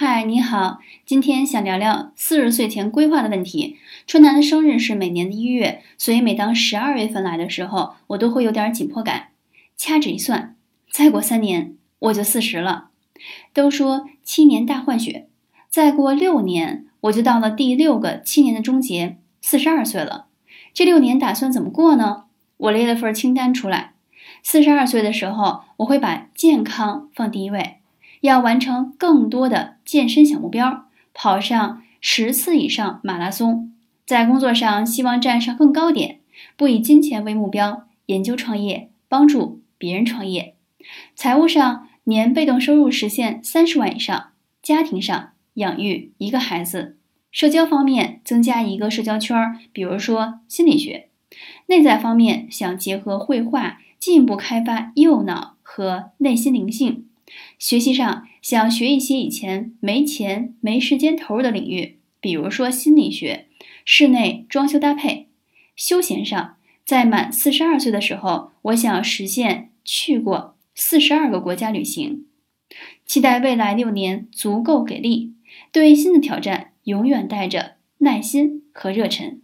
嗨，你好，今天想聊聊四十岁前规划的问题。春楠的生日是每年的一月，所以每当十二月份来的时候，我都会有点紧迫感。掐指一算，再过三年我就四十了。都说七年大换血，再过六年我就到了第六个七年的终结，四十二岁了。这六年打算怎么过呢？我列了份清单出来。四十二岁的时候，我会把健康放第一位。要完成更多的健身小目标，跑上十次以上马拉松，在工作上希望站上更高点，不以金钱为目标，研究创业，帮助别人创业。财务上年被动收入实现三十万以上，家庭上养育一个孩子，社交方面增加一个社交圈，比如说心理学。内在方面想结合绘画，进一步开发右脑和内心灵性。学习上想学一些以前没钱没时间投入的领域，比如说心理学、室内装修搭配。休闲上，在满四十二岁的时候，我想实现去过四十二个国家旅行。期待未来六年足够给力，对新的挑战永远带着耐心和热忱。